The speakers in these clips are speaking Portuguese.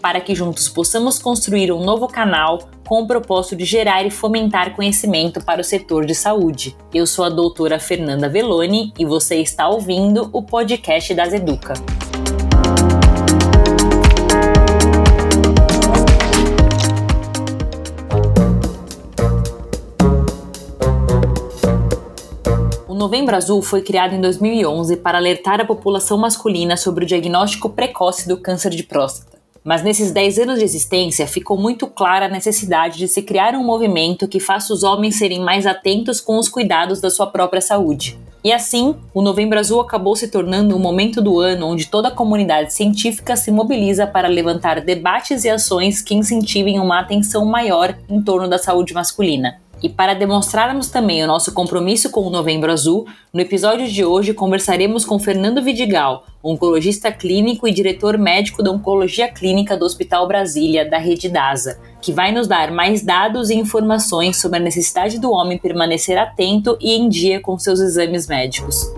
para que juntos possamos construir um novo canal com o propósito de gerar e fomentar conhecimento para o setor de saúde. Eu sou a doutora Fernanda Veloni e você está ouvindo o podcast das Educa. Novembro Azul foi criado em 2011 para alertar a população masculina sobre o diagnóstico precoce do câncer de próstata. Mas nesses 10 anos de existência ficou muito clara a necessidade de se criar um movimento que faça os homens serem mais atentos com os cuidados da sua própria saúde. E assim, o Novembro Azul acabou se tornando um momento do ano onde toda a comunidade científica se mobiliza para levantar debates e ações que incentivem uma atenção maior em torno da saúde masculina. E para demonstrarmos também o nosso compromisso com o Novembro Azul, no episódio de hoje conversaremos com Fernando Vidigal, oncologista clínico e diretor médico da Oncologia Clínica do Hospital Brasília, da Rede DASA, que vai nos dar mais dados e informações sobre a necessidade do homem permanecer atento e em dia com seus exames médicos.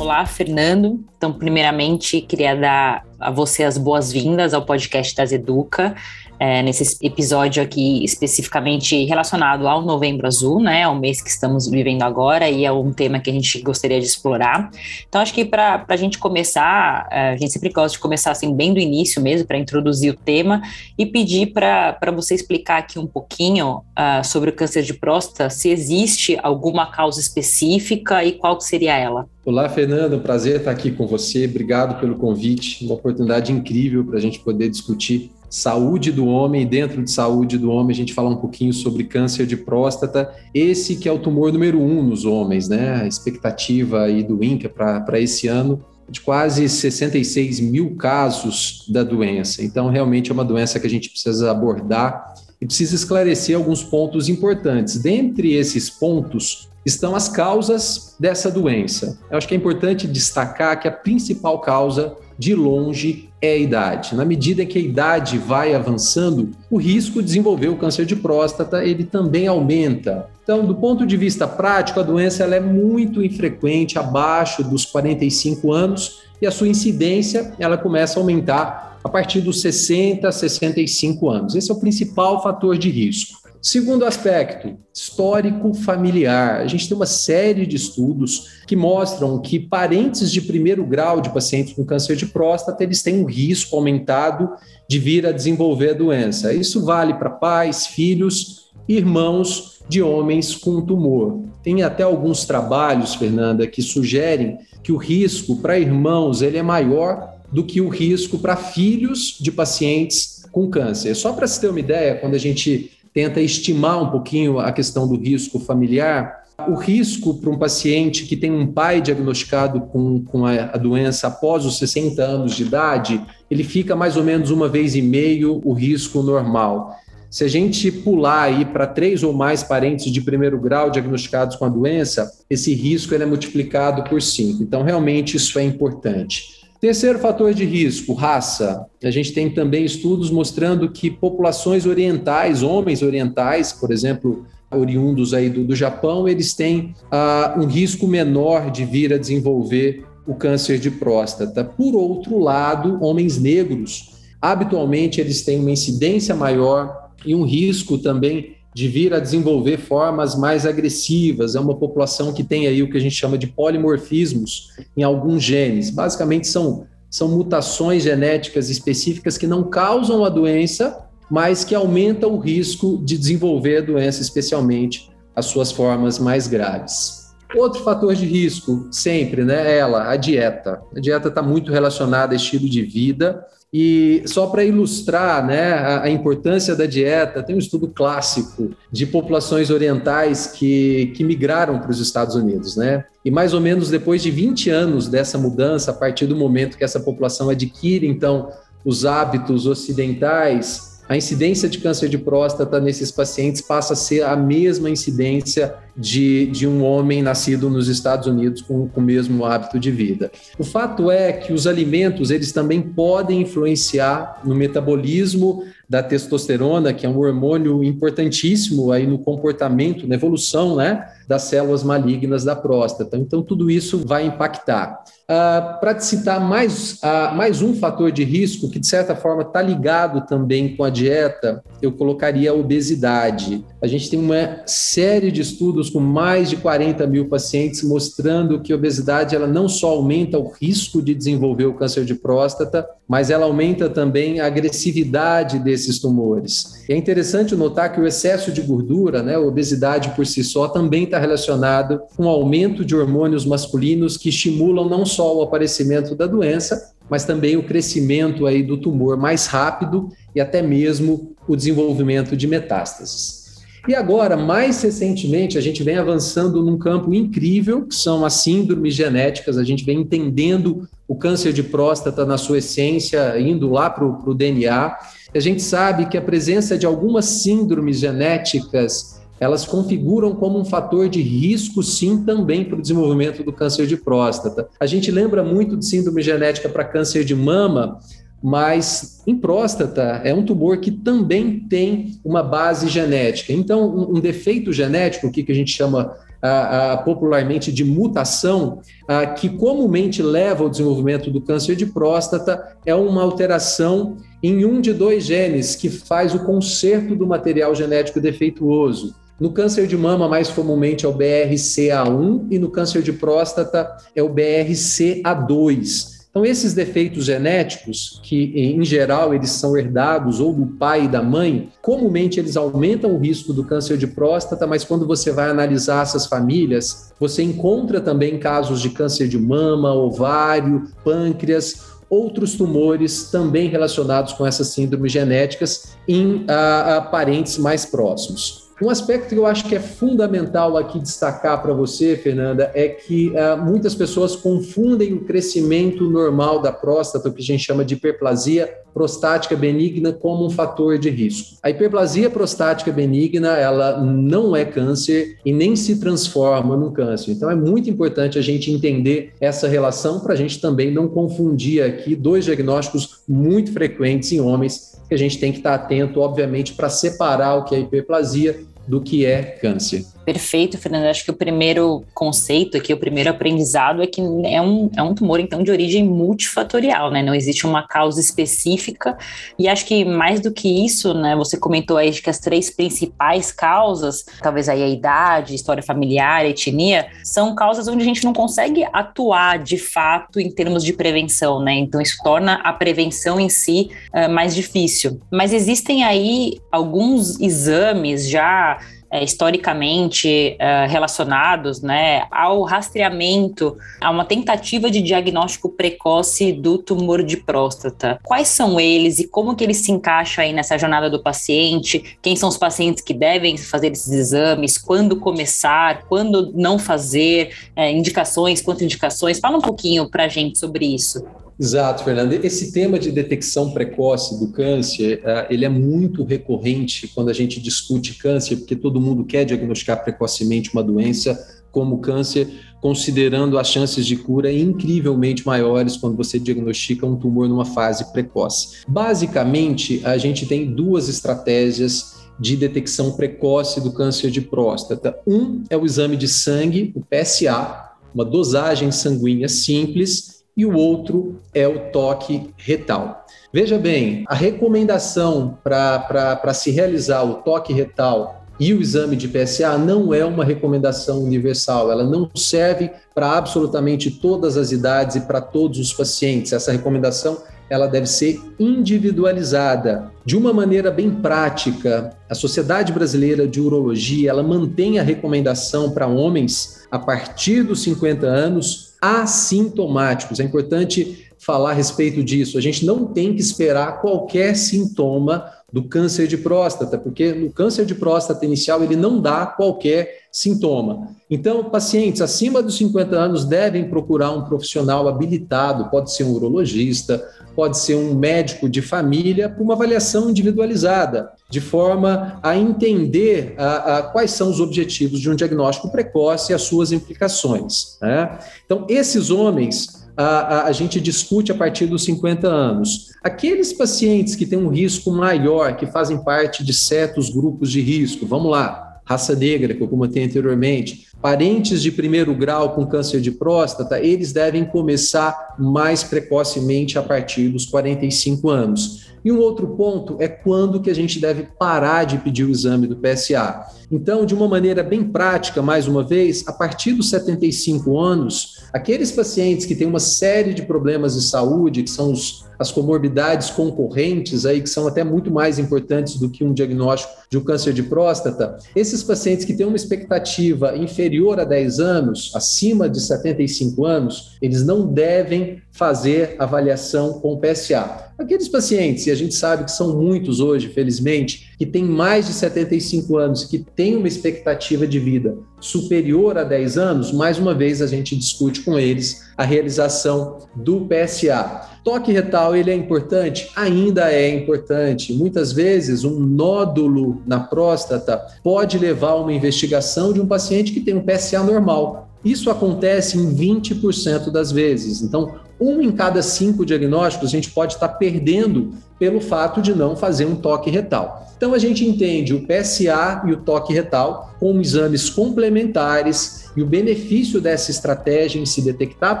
Olá, Fernando. Então, primeiramente, queria dar a você as boas-vindas ao podcast das Educa é, nesse episódio aqui especificamente relacionado ao Novembro Azul, né, ao mês que estamos vivendo agora e é um tema que a gente gostaria de explorar. Então, acho que para a gente começar, é, a gente sempre gosta de começar assim bem do início mesmo, para introduzir o tema e pedir para você explicar aqui um pouquinho uh, sobre o câncer de próstata, se existe alguma causa específica e qual seria ela. Olá, Fernando, prazer estar aqui com você. Obrigado pelo convite, uma oportunidade incrível para a gente poder discutir saúde do homem, dentro de saúde do homem, a gente fala um pouquinho sobre câncer de próstata, esse que é o tumor número um nos homens, né? A expectativa aí do INCA para esse ano de quase 66 mil casos da doença. Então, realmente é uma doença que a gente precisa abordar e precisa esclarecer alguns pontos importantes. Dentre esses pontos estão as causas dessa doença. Eu acho que é importante destacar que a principal causa de longe é a idade. Na medida que a idade vai avançando, o risco de desenvolver o câncer de próstata ele também aumenta. Então, do ponto de vista prático, a doença ela é muito infrequente, abaixo dos 45 anos, e a sua incidência ela começa a aumentar a partir dos 60, 65 anos. Esse é o principal fator de risco. Segundo aspecto, histórico familiar. A gente tem uma série de estudos que mostram que parentes de primeiro grau de pacientes com câncer de próstata, eles têm um risco aumentado de vir a desenvolver a doença. Isso vale para pais, filhos, irmãos de homens com tumor. Tem até alguns trabalhos, Fernanda, que sugerem que o risco para irmãos ele é maior do que o risco para filhos de pacientes com câncer. Só para se ter uma ideia, quando a gente tenta estimar um pouquinho a questão do risco familiar. O risco para um paciente que tem um pai diagnosticado com, com a, a, doença após os 60 anos de idade, ele fica mais ou menos uma vez e meio o risco normal. Se a gente pular para três ou mais parentes de primeiro grau diagnosticados com a doença, esse risco é multiplicado por cinco. Então, realmente, isso é importante. Terceiro fator de risco, raça. A gente tem também estudos mostrando que populações orientais, homens orientais, por exemplo, oriundos aí do, do Japão, eles têm uh, um risco menor de vir a desenvolver o câncer de próstata. Por outro lado, homens negros, habitualmente eles têm uma incidência maior e um risco também de vir a desenvolver formas mais agressivas. É uma população que tem aí o que a gente chama de polimorfismos em alguns genes. Basicamente são, são mutações genéticas específicas que não causam a doença, mas que aumentam o risco de desenvolver a doença, especialmente as suas formas mais graves. Outro fator de risco, sempre, né? Ela, a dieta. A dieta está muito relacionada a estilo de vida E só para ilustrar né, a, a, importância da dieta, tem um estudo clássico de populações orientais que, que migraram para os Estados Unidos. Né? E mais ou menos depois de 20 anos dessa mudança, a partir do momento que essa população adquire, então, os hábitos ocidentais, a incidência de câncer de próstata nesses pacientes passa a ser a mesma incidência de, de um homem nascido nos Estados Unidos com, com o mesmo hábito de vida. O fato é que os alimentos eles também podem influenciar no metabolismo da testosterona, que é um hormônio importantíssimo aí no comportamento, na evolução, né, das células malignas da próstata. Então, tudo isso vai impactar. Uh, Para te citar mais, uh, mais um fator de risco, que de certa forma está ligado também com a dieta, eu colocaria a obesidade. A gente tem uma série de estudos com mais de 40 mil pacientes mostrando que a obesidade ela não só aumenta o risco de desenvolver o câncer de próstata, mas ela aumenta também a agressividade desses tumores. É interessante notar que o excesso de gordura, né, a obesidade por si só, também está relacionado com o aumento de hormônios masculinos que estimulam não só o aparecimento da doença, mas também o crescimento aí do tumor mais rápido e até mesmo o desenvolvimento de metástases. E agora, mais recentemente, a gente vem avançando num campo incrível, que são as síndromes genéticas, a gente vem entendendo o câncer de próstata na sua essência, indo lá para o DNA. A gente sabe que a presença de algumas síndromes genéticas elas configuram como um fator de risco, sim, também para o desenvolvimento do câncer de próstata. A gente lembra muito de síndrome genética para câncer de mama, mas em próstata é um tumor que também tem uma base genética. Então, um, um defeito genético, o que, que a gente chama ah, ah, popularmente de mutação, ah, que comumente leva ao desenvolvimento do câncer de próstata, é uma alteração em um de dois genes que faz o conserto do material genético defeituoso. No câncer de mama, mais comumente é o BRCA1 e no câncer de próstata é o BRCA2. Então, esses defeitos genéticos, que em geral eles são herdados ou do pai e da mãe, comumente eles aumentam o risco do câncer de próstata, mas quando você vai analisar essas famílias, você encontra também casos de câncer de mama, ovário, pâncreas, outros tumores também relacionados com essas síndromes genéticas em a, a parentes mais próximos. Um aspecto que eu acho que é fundamental aqui destacar para você, Fernanda, é que uh, muitas pessoas confundem o crescimento normal da próstata, o que a gente chama de hiperplasia prostática benigna, como um fator de risco. A hiperplasia prostática benigna, ela não é câncer e nem se transforma num câncer. Então é muito importante a gente entender essa relação para a gente também não confundir aqui dois diagnósticos muito frequentes em homens que a gente tem que estar atento, obviamente, para separar o que é hiperplasia do que é câncer. Perfeito, Fernando. Acho que o primeiro conceito aqui, o primeiro aprendizado é que é um, é um tumor, então, de origem multifatorial, né? Não existe uma causa específica. E acho que mais do que isso, né? Você comentou aí que as três principais causas, talvez aí a idade, história familiar, etnia, são causas onde a gente não consegue atuar de fato em termos de prevenção, né? Então, isso torna a prevenção em si uh, mais difícil. Mas existem aí alguns exames já é, historicamente é, relacionados né, ao rastreamento, a uma tentativa de diagnóstico precoce do tumor de próstata. Quais são eles e como que eles se encaixam aí nessa jornada do paciente? Quem são os pacientes que devem fazer esses exames? Quando começar? Quando não fazer? É, indicações, contraindicações? Fala um pouquinho para a gente sobre isso. Exato, Fernando. Esse tema de detecção precoce do câncer, uh, ele é muito recorrente quando a gente discute câncer, porque todo mundo quer diagnosticar precocemente uma doença como câncer, considerando as chances de cura incrivelmente maiores quando você diagnostica um tumor numa fase precoce. Basicamente, a gente tem duas estratégias de detecção precoce do câncer de próstata. Um é o exame de sangue, o PSA, uma dosagem sanguínea simples e o outro é o toque retal. Veja bem, a recomendação para se realizar o toque retal e o exame de PSA não é uma recomendação universal, ela não serve para absolutamente todas as idades e para todos os pacientes. Essa recomendação ela deve ser individualizada. De uma maneira bem prática, a Sociedade Brasileira de Urologia, ela mantém a recomendação para homens a partir dos 50 anos assintomáticos. É importante falar a respeito disso. A gente não tem que esperar qualquer sintoma do câncer de próstata, porque no câncer de próstata inicial ele não dá qualquer sintoma. Então, pacientes acima dos 50 anos devem procurar um profissional habilitado, pode ser um urologista, pode ser um médico de família, para uma avaliação individualizada, de forma a entender a, a, quais são os objetivos de um diagnóstico precoce e as suas implicações. Né? Então, esses homens a, a, a, gente discute a partir dos 50 anos. Aqueles pacientes que têm um risco maior, que fazem parte de certos grupos de risco, vamos lá, raça negra, que eu comentei anteriormente, parentes de primeiro grau com câncer de próstata, eles devem começar mais precocemente a partir dos 45 anos. E um outro ponto é quando que a gente deve parar de pedir o exame do PSA. Então, de uma maneira bem prática, mais uma vez, a partir dos 75 anos, aqueles pacientes que têm uma série de problemas de saúde, que são os as comorbidades concorrentes aí, que são até muito mais importantes do que um diagnóstico de um câncer de próstata, esses pacientes que têm uma expectativa inferior a 10 anos, acima de 75 anos, eles não devem fazer avaliação com PSA. Aqueles pacientes, e a gente sabe que são muitos hoje, felizmente, que têm mais de 75 anos, que têm uma expectativa de vida superior a 10 anos, mais uma vez a gente discute com eles a realização do PSA. Toque retal, ele é importante? Ainda é importante. Muitas vezes, um nódulo na próstata pode levar a uma investigação de um paciente que tem um PSA normal. Isso acontece em 20% das vezes. Então, um em cada cinco diagnósticos a gente pode estar perdendo pelo fato de não fazer um toque retal. Então, a gente entende o PSA e o toque retal como exames complementares e o benefício dessa estratégia em se detectar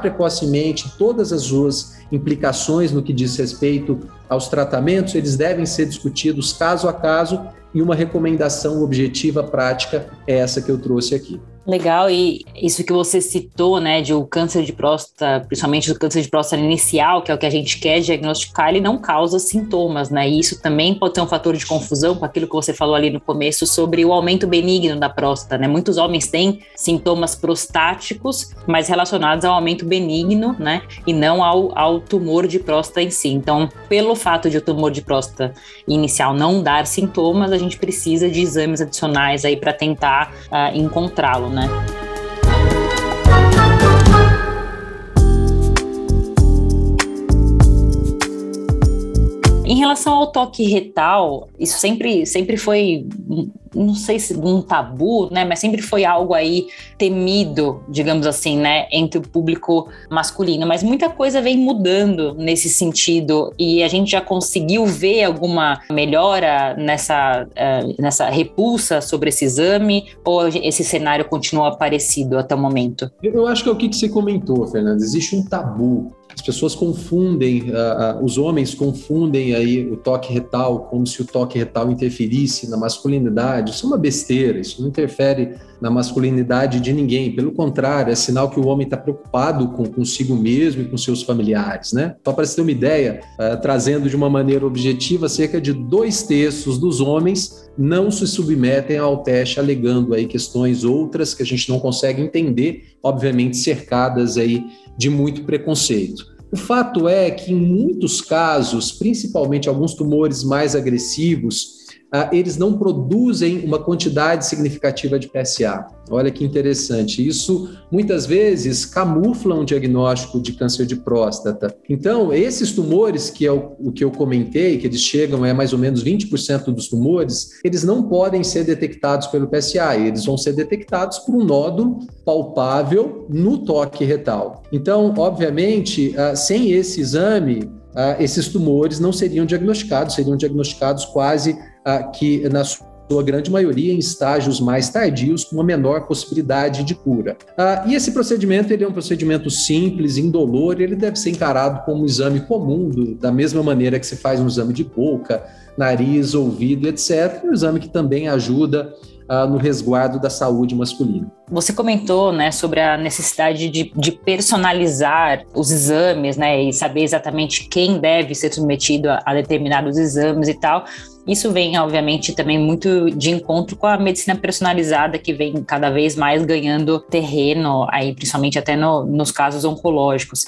precocemente todas as suas implicações no que diz respeito aos tratamentos, eles devem ser discutidos caso a caso e uma recomendação objetiva prática é essa que eu trouxe aqui. Legal, e isso que você citou, né, de o câncer de próstata, principalmente o câncer de próstata inicial, que é o que a gente quer diagnosticar, ele não causa sintomas, né, e isso também pode ser um fator de confusão com aquilo que você falou ali no começo sobre o aumento benigno da próstata, né, muitos homens têm sintomas prostáticos, mas relacionados ao aumento benigno, né, e não ao, ao tumor de próstata em si, então, pelo fato de o tumor de próstata inicial não dar sintomas, a gente precisa de exames adicionais aí para tentar uh, encontrá-lo, né? Em relação ao toque retal, isso sempre, sempre foi não sei se um tabu, né, mas sempre foi algo aí temido, digamos assim, né, entre o público masculino. Mas muita coisa vem mudando nesse sentido e a gente já conseguiu ver alguma melhora nessa, uh, nessa repulsa sobre esse exame ou esse cenário continua parecido até o momento? Eu acho que é o que você comentou, Fernanda. Existe um tabu as pessoas confundem, uh, uh, os homens confundem aí o toque retal como se o toque retal interferisse na masculinidade. Isso é uma besteira, isso não interfere na masculinidade de ninguém. Pelo contrário, é sinal que o homem está preocupado com consigo mesmo e com seus familiares, né? Só para você ter uma ideia, uh, trazendo de uma maneira objetiva, cerca de dois terços dos homens não se submetem ao teste, alegando aí questões outras que a gente não consegue entender, obviamente cercadas aí de muito preconceito. O fato é que, em muitos casos, principalmente alguns tumores mais agressivos, eles não produzem uma quantidade significativa de PSA. Olha que interessante. Isso muitas vezes camufla um diagnóstico de câncer de próstata. Então, esses tumores, que é o, o que eu comentei, que eles chegam a é mais ou menos 20% dos tumores, eles não podem ser detectados pelo PSA, eles vão ser detectados por um nódulo palpável no toque retal. Então, obviamente, ah, sem esse exame, ah, esses tumores não seriam diagnosticados, seriam diagnosticados quase que na sua grande maioria em estágios mais tardios, com uma menor possibilidade de cura. Ah, e esse procedimento ele é um procedimento simples, indolor, ele deve ser encarado como um exame comum, do, da mesma maneira que se faz um exame de boca, nariz, ouvido, etc. Um exame que também ajuda uh, no resguardo da saúde masculina. Você comentou né, sobre a necessidade de, de, personalizar os exames né, e saber exatamente quem deve ser submetido a, a determinados exames e tal. Isso vem, obviamente, também muito de encontro com a medicina personalizada que vem cada vez mais ganhando terreno, aí principalmente até no, nos casos oncológicos.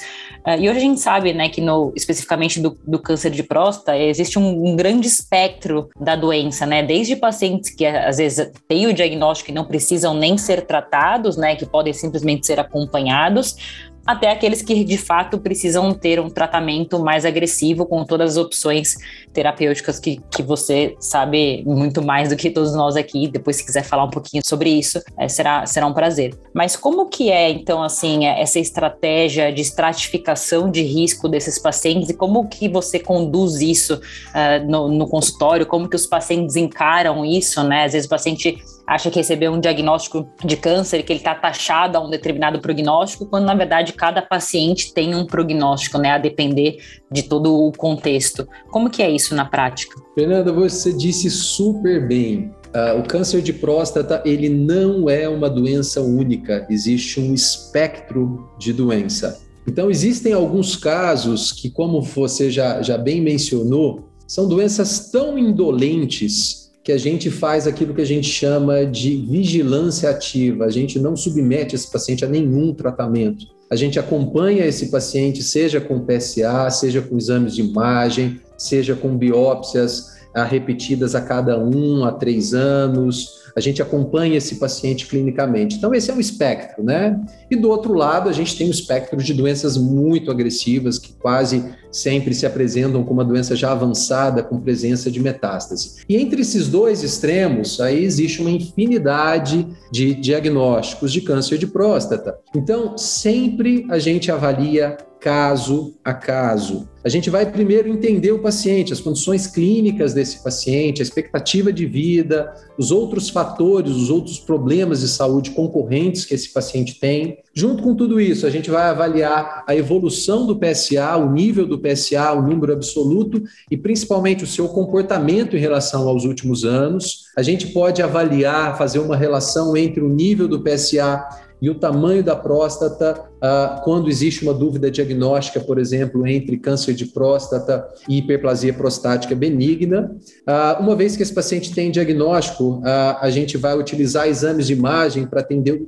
Uh, e hoje a gente sabe, né, que no, especificamente do, do câncer de próstata existe um, um, grande espectro da doença, né, desde pacientes que às vezes têm o diagnóstico e não precisam nem ser tratados, né, que podem simplesmente ser acompanhados, até aqueles que de fato precisam ter um tratamento mais agressivo com todas as opções terapêuticas que, que você sabe muito mais do que todos nós aqui. Depois, se quiser falar um pouquinho sobre isso, é, será, será um prazer. Mas como que é, então, assim, é, essa estratégia de estratificação de risco desses pacientes e como que você conduz isso uh, no, no consultório? Como que os pacientes encaram isso, né? Às vezes o paciente acha que recebeu um diagnóstico de câncer, que ele está taxado a um determinado prognóstico, quando na verdade cada paciente tem um prognóstico, né, a depender de todo o contexto. Como que é isso na prática? Fernanda, você disse super bem. Uh, o câncer de próstata ele não é uma doença única, existe um espectro de doença. Então existem alguns casos que, como você já, já bem mencionou, são doenças tão indolentes que a gente faz aquilo que a gente chama de vigilância ativa. A gente não submete esse paciente a nenhum tratamento. A gente acompanha esse paciente, seja com PSA, seja com exames de imagem, seja com biópsias ah, repetidas a cada um a três anos, a gente acompanha esse paciente clinicamente. Então, esse é um espectro, né? E do outro lado, a gente tem o um espectro de doenças muito agressivas, que quase sempre se apresentam como uma doença já avançada, com presença de metástase. E entre esses dois extremos, aí existe uma infinidade de diagnósticos de câncer de próstata. Então, sempre a gente avalia caso a caso. A gente vai primeiro entender o paciente, as condições clínicas desse paciente, a expectativa de vida, os outros fatores, os outros problemas de saúde concorrentes que esse paciente tem. Junto com tudo isso, a gente vai avaliar a evolução do PSA, o nível do PSA, o número absoluto e principalmente o seu comportamento em relação aos últimos anos. A gente pode avaliar, fazer uma relação entre o nível do PSA e o tamanho da próstata, ah, quando existe uma dúvida diagnóstica, por exemplo, entre câncer de próstata e hiperplasia prostática benigna. Ah, uma vez que esse paciente tem diagnóstico, ah, a gente vai utilizar exames de imagem para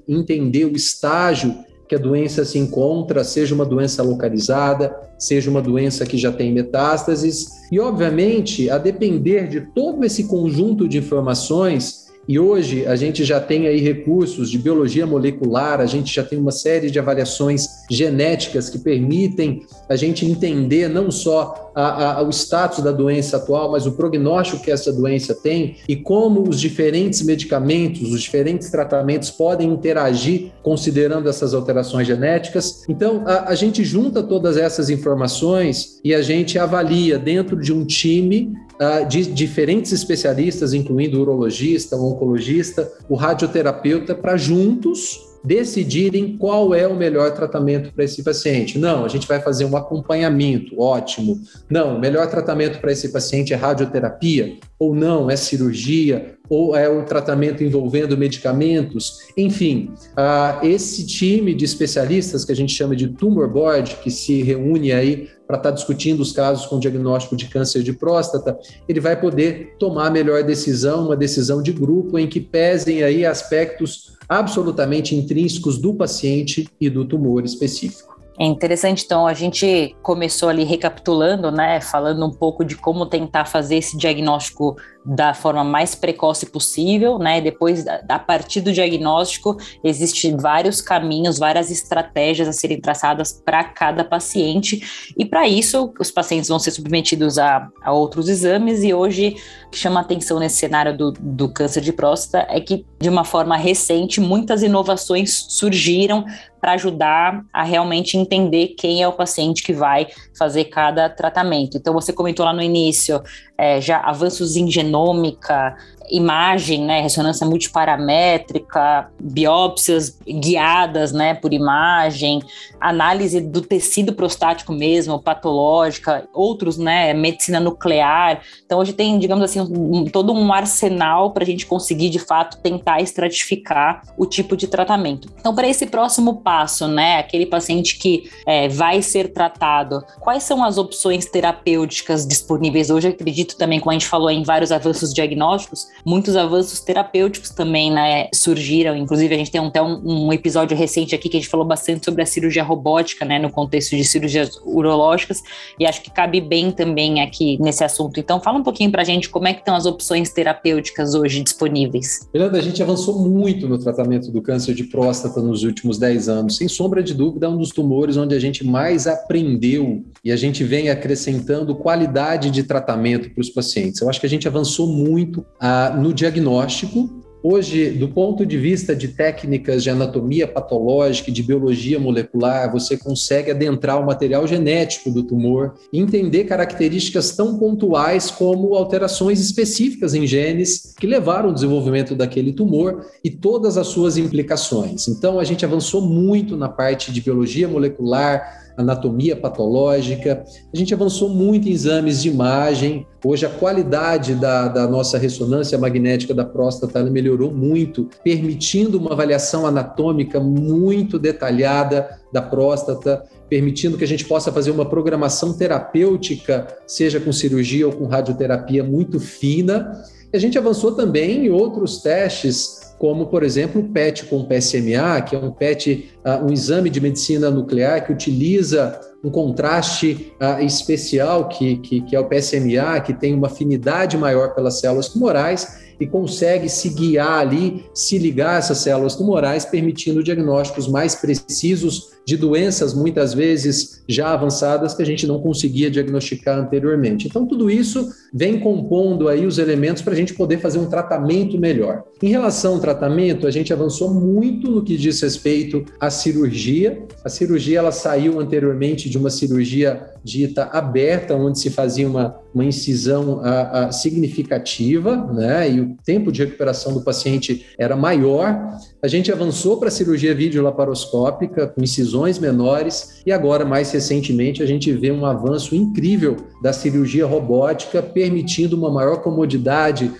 entender o estágio que a doença se encontra, seja uma doença localizada, seja uma doença que já tem metástases. E, obviamente, a depender de todo esse conjunto de informações, e hoje a gente já tem aí recursos de biologia molecular, a gente já tem uma série de avaliações genéticas que permitem a gente entender não só a, a, o status da doença atual, mas o prognóstico que essa doença tem e como os diferentes medicamentos, os diferentes tratamentos podem interagir considerando essas alterações genéticas. Então, a, a gente junta todas essas informações e a gente avalia dentro de um time uh, de diferentes especialistas, incluindo o urologista, o oncologista, o radioterapeuta, para juntos decidirem qual é o melhor tratamento para esse paciente. Não, a gente vai fazer um acompanhamento, ótimo. Não, o melhor tratamento para esse paciente é radioterapia, ou não, é cirurgia, ou é o tratamento envolvendo medicamentos. Enfim, uh, esse time de especialistas que a gente chama de tumor board, que se reúne aí para estar tá discutindo os casos com diagnóstico de câncer de próstata, ele vai poder tomar a melhor decisão, uma decisão de grupo em que pesem aí aspectos absolutamente intrínsecos do paciente e do tumor específico. É interessante, então, a gente começou ali recapitulando, né, falando um pouco de como tentar fazer esse diagnóstico da forma mais precoce possível, né? Depois, a partir do diagnóstico, existem vários caminhos, várias estratégias a serem traçadas para cada paciente, e para isso, os pacientes vão ser submetidos a, a, outros exames, e hoje, o que chama atenção nesse cenário do, do câncer de próstata é que, de uma forma recente, muitas inovações surgiram para ajudar a realmente entender quem é o paciente que vai fazer cada tratamento. Então, você comentou lá no início é, já avanços em genômica, imagem, né, ressonância multiparamétrica, biópsias guiadas, né, por imagem, análise do tecido prostático mesmo, patológica, outros, né, medicina nuclear. Então hoje tem, digamos assim, um, todo um arsenal para a gente conseguir de fato tentar estratificar o tipo de tratamento. Então para esse próximo passo, né, aquele paciente que é, vai ser tratado, quais são as opções terapêuticas disponíveis hoje? Eu acredito também, como a gente falou em vários avanços diagnósticos, muitos avanços terapêuticos também né, surgiram. Inclusive, a gente tem até um, um, episódio recente aqui que a gente falou bastante sobre a cirurgia robótica, né, no contexto de cirurgias urológicas, e acho que cabe bem também aqui nesse assunto. Então, fala um pouquinho para a gente como é que estão as opções terapêuticas hoje disponíveis. Fernanda, a gente avançou muito no tratamento do câncer de próstata nos últimos 10 anos. Sem sombra de dúvida, é um dos tumores onde a gente mais aprendeu e a gente vem acrescentando qualidade de tratamento para os pacientes. Eu acho que a gente avançou muito ah, no diagnóstico. Hoje, do ponto de vista de técnicas de anatomia patológica e de biologia molecular, você consegue adentrar o material genético do tumor e entender características tão pontuais como alterações específicas em genes que levaram ao desenvolvimento daquele tumor e todas as suas implicações. Então, a gente avançou muito na parte de biologia molecular, anatomia patológica. A gente avançou muito em exames de imagem. Hoje, a qualidade da, da nossa ressonância magnética da próstata melhorou muito, permitindo uma avaliação anatômica muito detalhada da próstata, permitindo que a gente possa fazer uma programação terapêutica, seja com cirurgia ou com radioterapia muito fina. E a gente avançou também em outros testes como, por exemplo, o PET com PSMA, que é um PET, uh, um exame de medicina nuclear que utiliza um contraste uh, especial, que, que, que é o PSMA, que tem uma afinidade maior pelas células tumorais e consegue se guiar ali, se ligar a essas células tumorais, permitindo diagnósticos mais precisos de doenças, muitas vezes já avançadas, que a gente não conseguia diagnosticar anteriormente. Então, tudo isso vem compondo aí os elementos para a gente poder fazer um tratamento melhor. Em relação ao tratamento, a gente avançou muito no que diz respeito à cirurgia. A cirurgia ela saiu anteriormente de uma cirurgia dita aberta, onde se fazia uma, uma incisão a, a, significativa, né? E o tempo de recuperação do paciente era maior. A gente avançou para a cirurgia videolaparoscópica, com incisões menores, e agora, mais recentemente, a gente vê um avanço incrível da cirurgia robótica, permitindo uma maior comodidade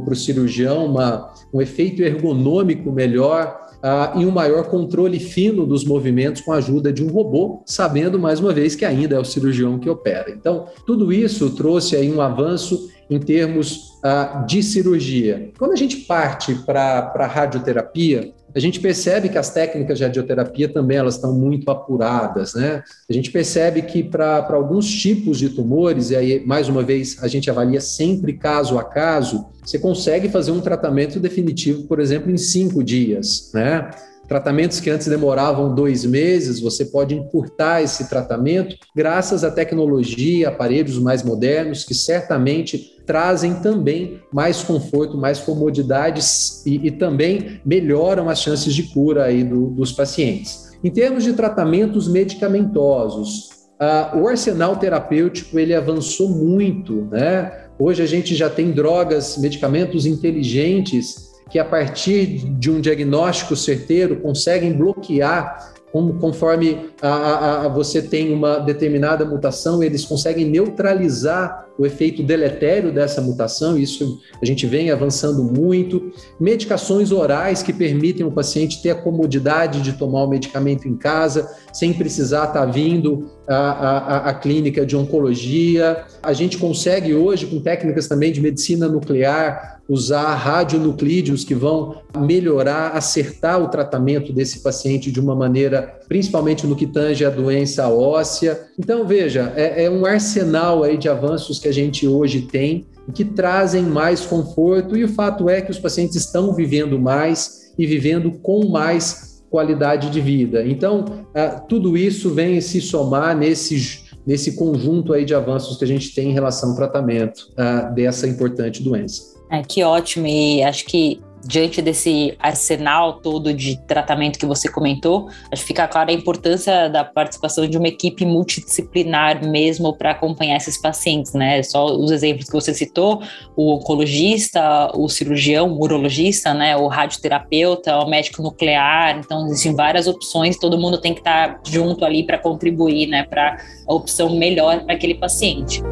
para o cirurgião, uma, um efeito ergonômico melhor, uh, e um maior controle fino dos movimentos com a ajuda de um robô, sabendo mais uma vez que ainda é o cirurgião que opera. Então, tudo isso trouxe aí um avanço em termos uh, de cirurgia. Quando a gente parte para a radioterapia, a gente percebe que as técnicas de radioterapia também elas estão muito apuradas, né? A gente percebe que para alguns tipos de tumores, e aí, mais uma vez, a gente avalia sempre caso a caso, você consegue fazer um tratamento definitivo, por exemplo, em cinco dias, né? Tratamentos que antes demoravam dois meses, você pode encurtar esse tratamento graças à tecnologia, aparelhos mais modernos, que certamente trazem também mais conforto, mais comodidades e, e também melhoram as chances de cura aí do, dos pacientes. Em termos de tratamentos medicamentosos, uh, o arsenal terapêutico ele avançou muito, né? Hoje a gente já tem drogas, medicamentos inteligentes que a partir de um diagnóstico certeiro conseguem bloquear conforme a, a, a você tem uma determinada mutação, eles conseguem neutralizar o efeito deletério dessa mutação, isso a gente vem avançando muito. Medicações orais que permitem o paciente ter a comodidade de tomar o medicamento em casa, sem precisar estar vindo à, à, à clínica de oncologia. A gente consegue hoje, com técnicas também de medicina nuclear, usar radionuclídeos que vão melhorar, acertar o tratamento desse paciente de uma maneira, principalmente no que tange a doença óssea. Então, veja, é, é um arsenal aí de avanços que a gente hoje tem e que trazem mais conforto, e o fato é que os pacientes estão vivendo mais e vivendo com mais qualidade de vida. Então, uh, tudo isso vem se somar nesse, nesse conjunto aí de avanços que a gente tem em relação ao tratamento uh, dessa importante doença. É, que ótimo, e acho que diante desse arsenal todo de tratamento que você comentou, acho que fica clara a importância da participação de uma equipe multidisciplinar mesmo para acompanhar esses pacientes, né? Só os exemplos que você citou, o oncologista, o cirurgião, o urologista, né? O radioterapeuta, o médico nuclear, então existem várias opções, todo mundo tem que estar junto ali para contribuir, né? Para a opção melhor para aquele paciente.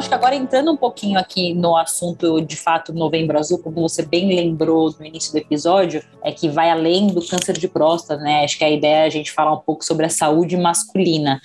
Acho que agora entrando um pouquinho aqui no assunto de fato Novembro Azul, como você bem lembrou no início do episódio, é que vai além do câncer de próstata, né? Acho que a ideia é a gente falar um pouco sobre a saúde masculina.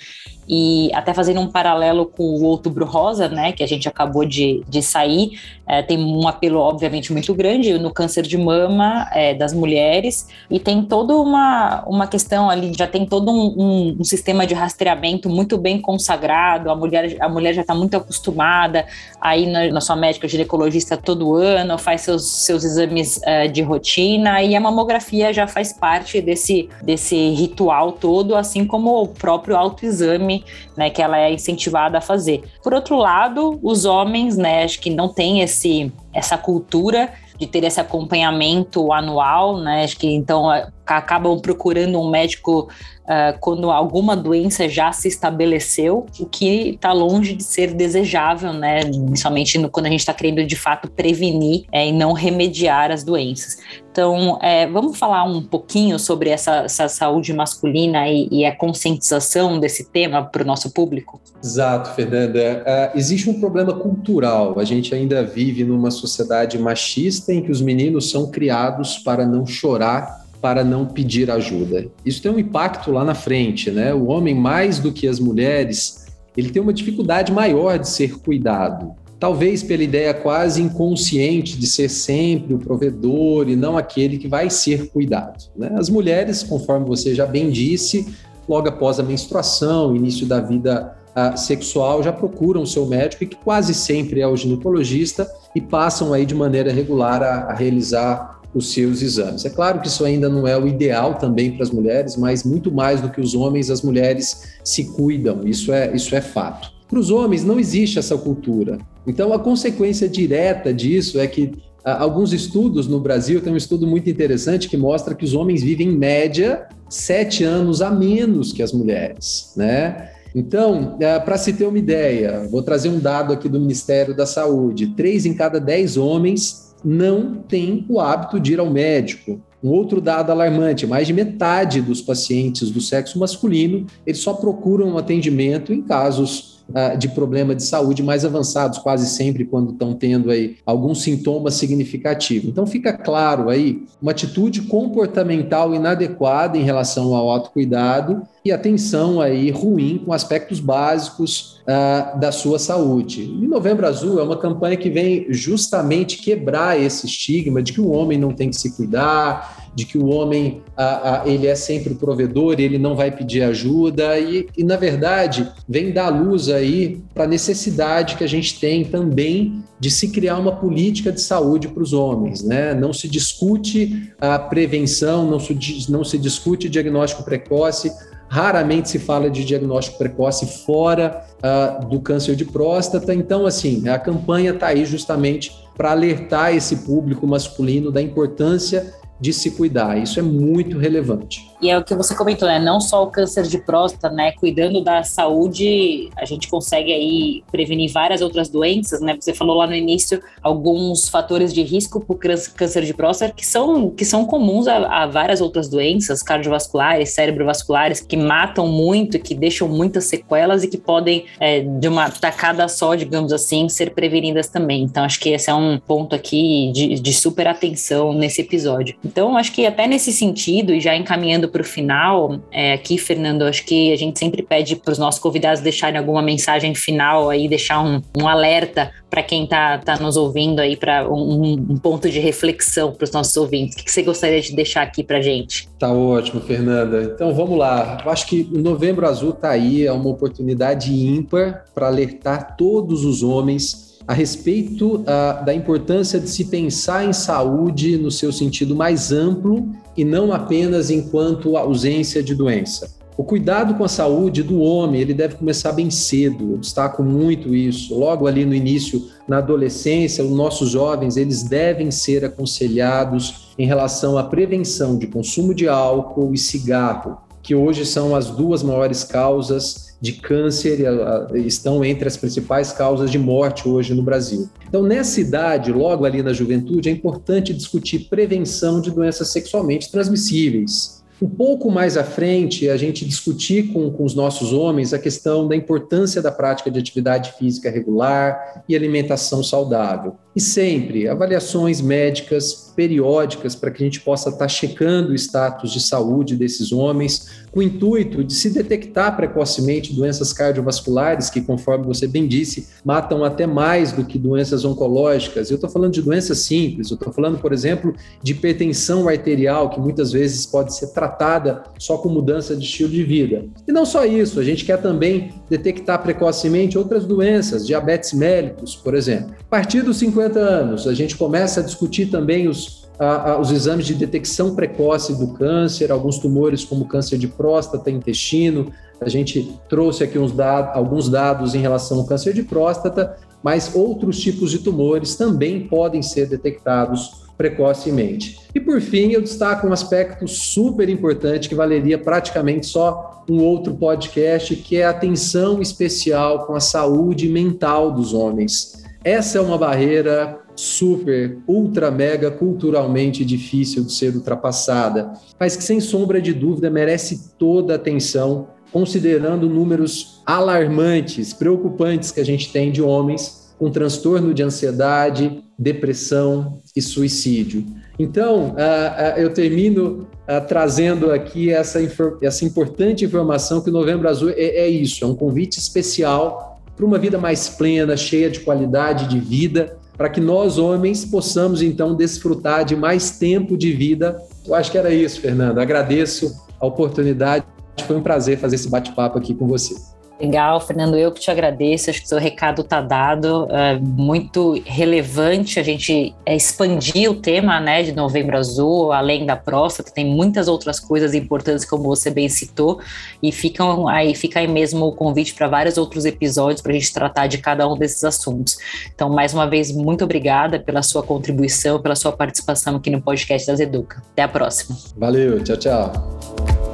E até fazendo um paralelo com o Outubro Rosa, né, que a gente acabou de, de sair, é, tem um apelo, obviamente, muito grande no câncer de mama é, das mulheres, e tem toda uma, uma questão ali, já tem todo um, um, um sistema de rastreamento muito bem consagrado, a mulher, a mulher já está muito acostumada a ir na, na, sua médica ginecologista todo ano, faz seus, seus exames uh, de rotina, e a mamografia já faz parte desse, desse ritual todo, assim como o próprio autoexame né, que ela é incentivada a fazer. Por outro lado, os homens, né, acho que não tem esse essa cultura de ter esse acompanhamento anual, né? Acho que então acabam procurando um médico uh, quando alguma doença já se estabeleceu, o que está longe de ser desejável, né? Principalmente no, quando a gente está querendo de fato prevenir é, e não remediar as doenças. Então, é, vamos falar um pouquinho sobre essa, essa saúde masculina e, e, a conscientização desse tema para o nosso público? Exato, Fernanda. Uh, existe um problema cultural. A gente ainda vive numa sociedade machista em que os meninos são criados para não chorar para não pedir ajuda. Isso tem um impacto lá na frente, né? O homem, mais do que as mulheres, ele tem uma dificuldade maior de ser cuidado. Talvez pela ideia quase inconsciente de ser sempre o provedor e não aquele que vai ser cuidado. Né? As mulheres, conforme você já bem disse, logo após a menstruação, início da vida uh, sexual, já procuram o seu médico, e que quase sempre é o ginecologista, e passam aí de maneira regular a, a realizar os seus exames. É claro que isso ainda não é o ideal também para as mulheres, mas muito mais do que os homens, as mulheres se cuidam, isso é, isso é fato. Para os homens não existe essa cultura. Então a consequência direta disso é que ah, alguns estudos no Brasil, tem um estudo muito interessante que mostra que os homens vivem em média sete anos a menos que as mulheres, né? Então, é, para se ter uma ideia, vou trazer um dado aqui do Ministério da Saúde: três em cada dez homens não tem o hábito de ir ao médico. Um outro dado alarmante: mais de metade dos pacientes do sexo masculino eles só procuram um atendimento em casos uh, de problema de saúde mais avançados, quase sempre quando estão tendo aí algum sintoma significativo. Então fica claro aí uma atitude comportamental inadequada em relação ao autocuidado e atenção aí ruim com aspectos básicos uh, da sua saúde. E Novembro Azul é uma campanha que vem justamente quebrar esse estigma de que o homem não tem que se cuidar, de que o homem a, a, ele é sempre o provedor, ele não vai pedir ajuda e, e na verdade vem dar luz aí para a necessidade que a gente tem também de se criar uma política de saúde para os homens, né? Não se discute a prevenção, não se, não se discute diagnóstico precoce, raramente se fala de diagnóstico precoce fora uh, do câncer de próstata. Então, assim, a campanha está aí justamente para alertar esse público masculino da importância de se cuidar. Isso é muito relevante. E é o que você comentou, né? Não só o câncer de próstata, né? Cuidando da saúde, a gente consegue aí prevenir várias outras doenças, né? Você falou lá no início alguns fatores de risco para o câncer de próstata que são, que são comuns a, a várias outras doenças cardiovasculares, cerebrovasculares, que matam muito, que deixam muitas sequelas e que podem, é, de uma tacada só, digamos assim, ser prevenidas também. Então, acho que esse é um ponto aqui de, de super atenção nesse episódio. Então, acho que até nesse sentido, e já encaminhando caminhando para o final, é, aqui, Fernando, acho que a gente sempre pede para os nossos convidados deixarem alguma mensagem final aí, deixar um, um alerta para quem está tá nos ouvindo aí, para um, um, ponto de reflexão para os nossos ouvintes. O que você gostaria de deixar aqui para gente? Tá ótimo, Fernanda. Então vamos lá. Eu acho que o Novembro Azul está aí, é uma oportunidade ímpar para alertar todos os homens a respeito uh, da importância de se pensar em saúde no seu sentido mais amplo e não apenas enquanto ausência de doença. O cuidado com a saúde do homem, ele deve começar bem cedo. Eu destaco muito isso. Logo ali no início, na adolescência, os nossos jovens, eles devem ser aconselhados em relação à prevenção de consumo de álcool e cigarro, que hoje são as duas maiores causas de câncer, estão entre as principais causas de morte hoje no Brasil. Então, nessa idade, logo ali na juventude, é importante discutir prevenção de doenças sexualmente transmissíveis um pouco mais à frente, a gente discutir com, com os nossos homens a questão da importância da prática de atividade física regular e alimentação saudável. E sempre avaliações médicas periódicas para que a gente possa estar checando o status de saúde desses homens, com o intuito de se detectar precocemente doenças cardiovasculares, que, conforme você bem disse, matam até mais do que doenças oncológicas. Eu estou falando de doenças simples, eu estou falando, por exemplo, de hipertensão arterial, que muitas vezes pode ser tratada só com mudança de estilo de vida. E não só isso, a gente quer também detectar precocemente outras doenças, diabetes mellitus, por exemplo. A partir dos 50 anos, a gente começa a discutir também os a, a, os exames de detecção precoce do câncer, alguns tumores como câncer de próstata, intestino. A gente trouxe aqui alguns dados em relação ao câncer de próstata, mas outros tipos de tumores também podem ser detectados precocemente. E por fim, eu destaco um aspecto super importante que valeria praticamente só um outro podcast, que é a atenção especial com a saúde mental dos homens. Essa é uma barreira super, ultra, mega culturalmente difícil de ser ultrapassada, mas que sem sombra de dúvida merece toda a atenção, considerando números alarmantes, preocupantes que a gente tem de homens com transtorno de ansiedade, depressão e suicídio. Então, uh, uh, eu termino uh, trazendo aqui essa, essa importante informação que o Novembro Azul é, é isso, é um convite especial para uma vida mais plena, cheia de qualidade de vida, para que nós, homens, possamos então desfrutar de mais tempo de vida. Eu acho que era isso, Fernando. Agradeço a oportunidade. Foi um prazer fazer esse bate-papo aqui com você. Legal, Fernando, eu que te agradeço, acho que o seu recado está dado, é muito relevante a gente expandir o tema né, de Novembro Azul, além da próstata, tem muitas outras coisas importantes, como você bem citou, e ficam aí, fica aí mesmo o convite para vários outros episódios para a gente tratar de cada um desses assuntos. Então, mais uma vez, muito obrigada pela sua contribuição, pela sua participação aqui no podcast das Educa. Até a próxima. Valeu, tchau, tchau.